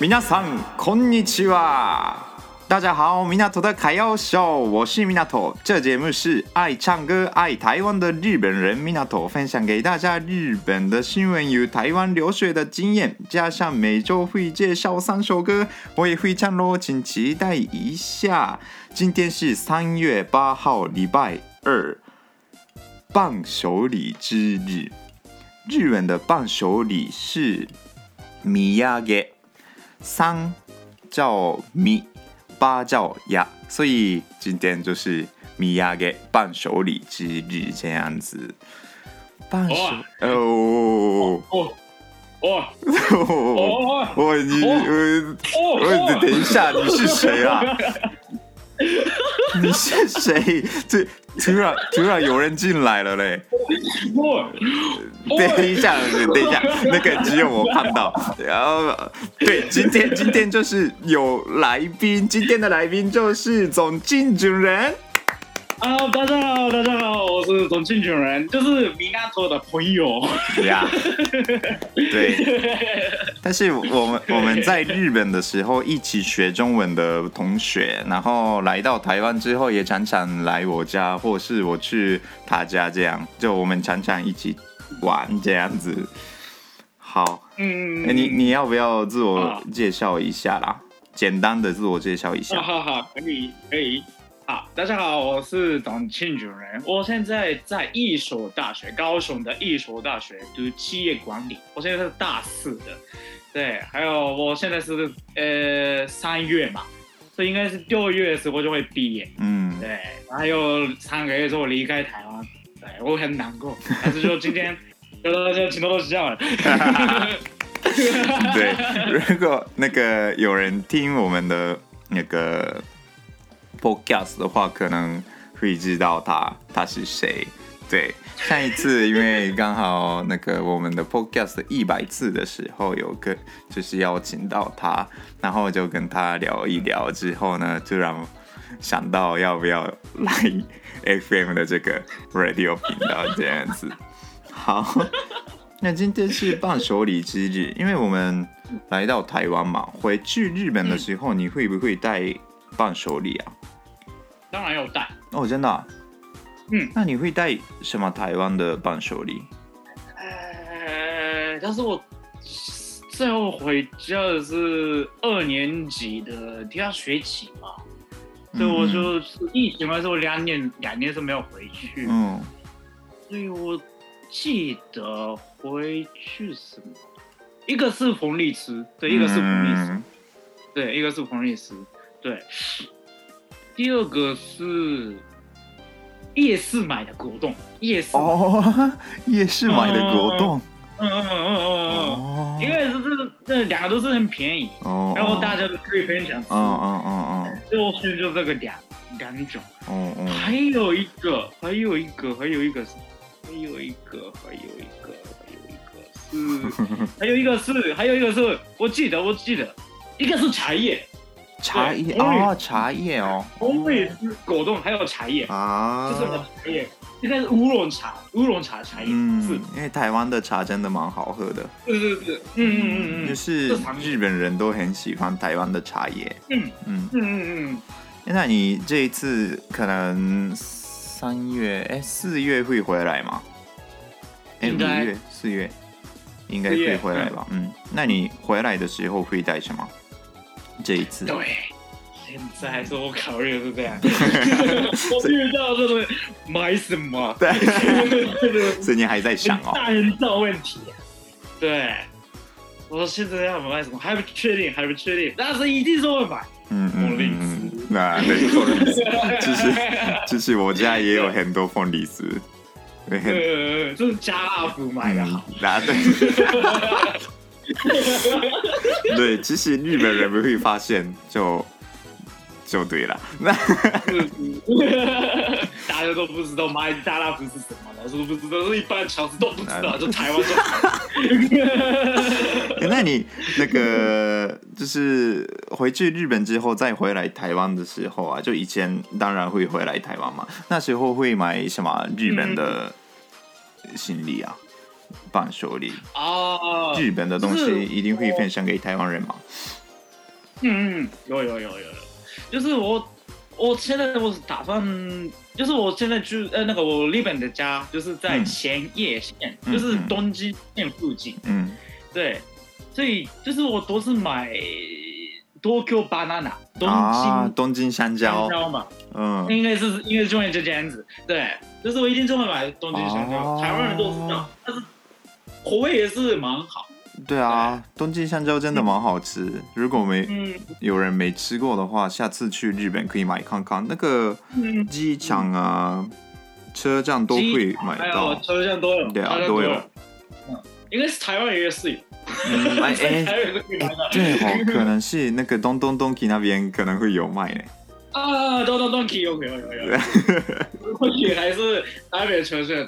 皆さんこんにちは。大家好，米纳托的卡耀秀，我是米纳托。这节目是爱唱歌、爱台湾的日本人米纳托分享给大家日本的新闻与台湾留学的经验，加上每周会介绍三首歌，我也会唱咯，请期待一下。今天是三月八号，礼拜二，伴手礼之日。日文的伴手礼是。三叫米，八叫呀，所以今天就是米亚给伴手礼之日这样子。伴手哦哦哦哦哦！你我，等一下，你是谁啊？你是谁？这突然突然有人进来了嘞！等一下，等一下，那个只有我看到。然后，对，今天今天就是有来宾，今天的来宾就是总经主人。啊，大家好，大家好，我是重庆主人，就是米纳托的朋友。呀，对。但是我们我们在日本的时候一起学中文的同学，然后来到台湾之后也常常来我家，或是我去他家，这样就我们常常一起玩这样子。好，嗯，你你要不要自我介绍一下啦？简单的自我介绍一下。好好，可以可以。好，大家好，我是董庆主任。我现在在一所大学，高雄的一所大学读企业管理。我现在是大四的，对。还有，我现在是呃三月嘛，所以应该是六月的时候就会毕业。嗯，对。还有三个月之后离开台湾，对我很难过。但是就今天，就大家请多多指教了。对，如果那个有人听我们的那个。Podcast 的话，可能会知道他他是谁。对，上一次因为刚好那个我们的 Podcast 一百次的时候，有个就是邀请到他，然后就跟他聊一聊之后呢，突然想到要不要来 FM 的这个 Radio 频道这样子。好，那今天是伴手礼之日，因为我们来到台湾嘛，回去日本的时候，你会不会带伴手礼啊？当然要带哦，真的、啊。嗯，那你会带什么台湾的伴手礼？呃，但是我最后回家的是二年级的第二学期嘛，所以我就是疫情的时候两年两年是没有回去。嗯，所以我记得回去什么？一个是凤梨酥，对，一个是凤梨酥，嗯、对，一个是凤梨酥，对。第二个是夜市买的果冻，夜市。哦，夜市买的果冻，嗯嗯嗯嗯嗯嗯，因为这这两个都是很便宜，哦，然后大家都可以分享吃，嗯嗯嗯嗯，就是就这个两两种，哦哦，还有一个，还有一个，还有一个是，还有一个，还有一个，还有一个是，还有一个是，还有一个是，我记得我记得，一个是茶叶。茶叶哦，茶叶哦，红叶果冻还有茶叶啊，就是茶叶，应该是乌龙茶，乌龙茶茶叶，嗯，是，因为台湾的茶真的蛮好喝的，是是是，嗯嗯嗯嗯，就是日本人都很喜欢台湾的茶叶，嗯嗯嗯。嗯嗯，那你这一次可能三月哎四月会回来吗？哎五月四月应该会回来吧，嗯，那你回来的时候会带什么？这一次，对，现在还是我考虑是这样，我遇到这个买什么？对，所以你还在想哦，大人造问题，对，我说现在要买什么？还不确定，还不确定，但是一定是会买。嗯嗯凤梨酥，那凤梨酥，其实其实我家也有很多凤梨酥，呃，就是家乐福买的好。啊，对。对，其实日本人不会发现，就就对了。那 大家都不知道买家乐福是什么，老师都不知道，一般侨生都不知道，就台湾就。那你那个就是回去日本之后再回来台湾的时候啊，就以前当然会回来台湾嘛，那时候会买什么日本的行李啊？伴手礼啊，日本的东西一定会分享给台湾人吗？嗯嗯，有有有有有，就是我我现在我是打算，就是我现在去呃那个我日本的家就是在千叶县，嗯、就是东京县附近，嗯，对，所以就是我都是买东京 banana 东京、啊、东京香蕉，香蕉嘛，嗯，应该是应该是中文就这样子，对，就是我一定就会买东京香蕉，啊、台湾人都知道，但是。口味也是蛮好，对啊，东京香蕉真的蛮好吃。嗯、如果没、嗯、有人没吃过的话，下次去日本可以买看看。那个机场啊、嗯、车站都会买到，车站都有，对啊，都有。嗯，应该是台湾也是有。嗯，哎 哎，对哦，可能是那个东东东 key 那边可能会有卖呢。啊，东东东 key 有有有有，或许还是台北车站。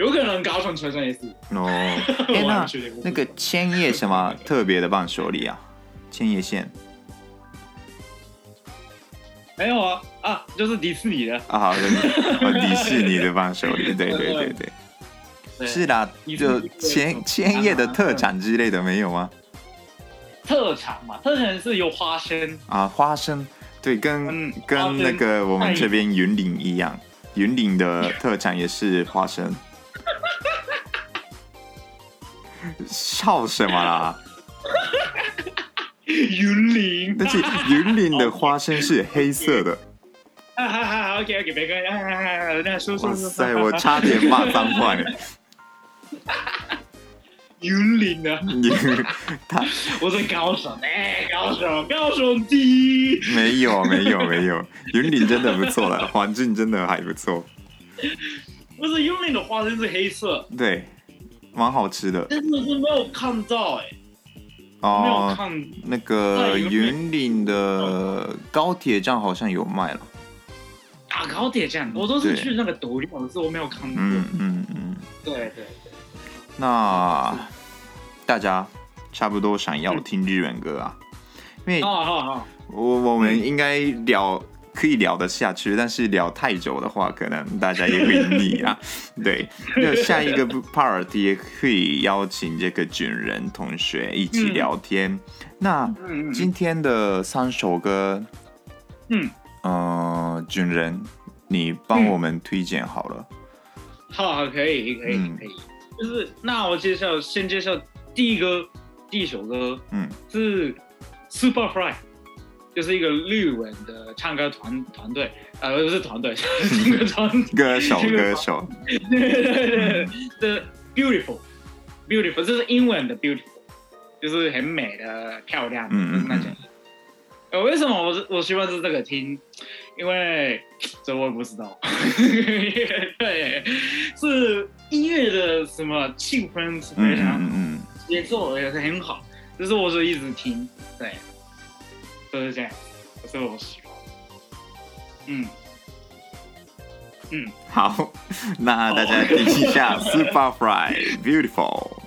有可能高雄车站也是。哦。哎，那那个千叶什么 特别的伴手礼啊？千叶县。没有啊。啊，就是迪士尼的。啊，迪士尼的伴手礼，对对对对，是啦，就千千叶的特产之类的没有吗？特产嘛，特产是有花生。啊，花生。对，跟跟那个我们这边云林一样，云林的特产也是花生。笑什么啦？云林，但是云林的花生是黑色的。哈哈哈，OK OK，别跟，哈哈哈，那说说说。哇塞，我差点骂脏话了。云林啊，他，我在高雄，哎，高雄，高雄第一。没有没有没有，云林真的不错了，环境真的还不错。不是云林的花生是黑色。对。蛮好吃的，但是是没有看到哎、欸，哦，没有看。那个云岭的高铁站好像有卖了，啊，高铁站，我都是去那个抖音，可是我没有看过，嗯嗯嗯，对对对，那大家差不多想要听日文歌啊，因为我我们应该聊。可以聊得下去，但是聊太久的话，可能大家也会腻啊。对，那下一个 part 也可以邀请这个军人同学一起聊天。嗯、那今天的三首歌，嗯，呃，军人，你帮我们推荐好了。好，好，可以，可以，嗯、可以。就是，那我介绍，先介绍第一个第一首歌，嗯，是 Superfly。就是一个日文的唱歌团团队，呃，不是团队，一个团歌手歌手，对对对对，beautiful，beautiful，这是英文的 beautiful，就是很美的漂亮，嗯嗯那种。呃，为什么我我希望是这个听？因为这我也不知道，对，是音乐的什么气氛是非常，嗯节奏也是很好，就是我是一直听，对。就是这样，所以我喜欢。嗯嗯，好，那大家听一下 Superfly Beautiful。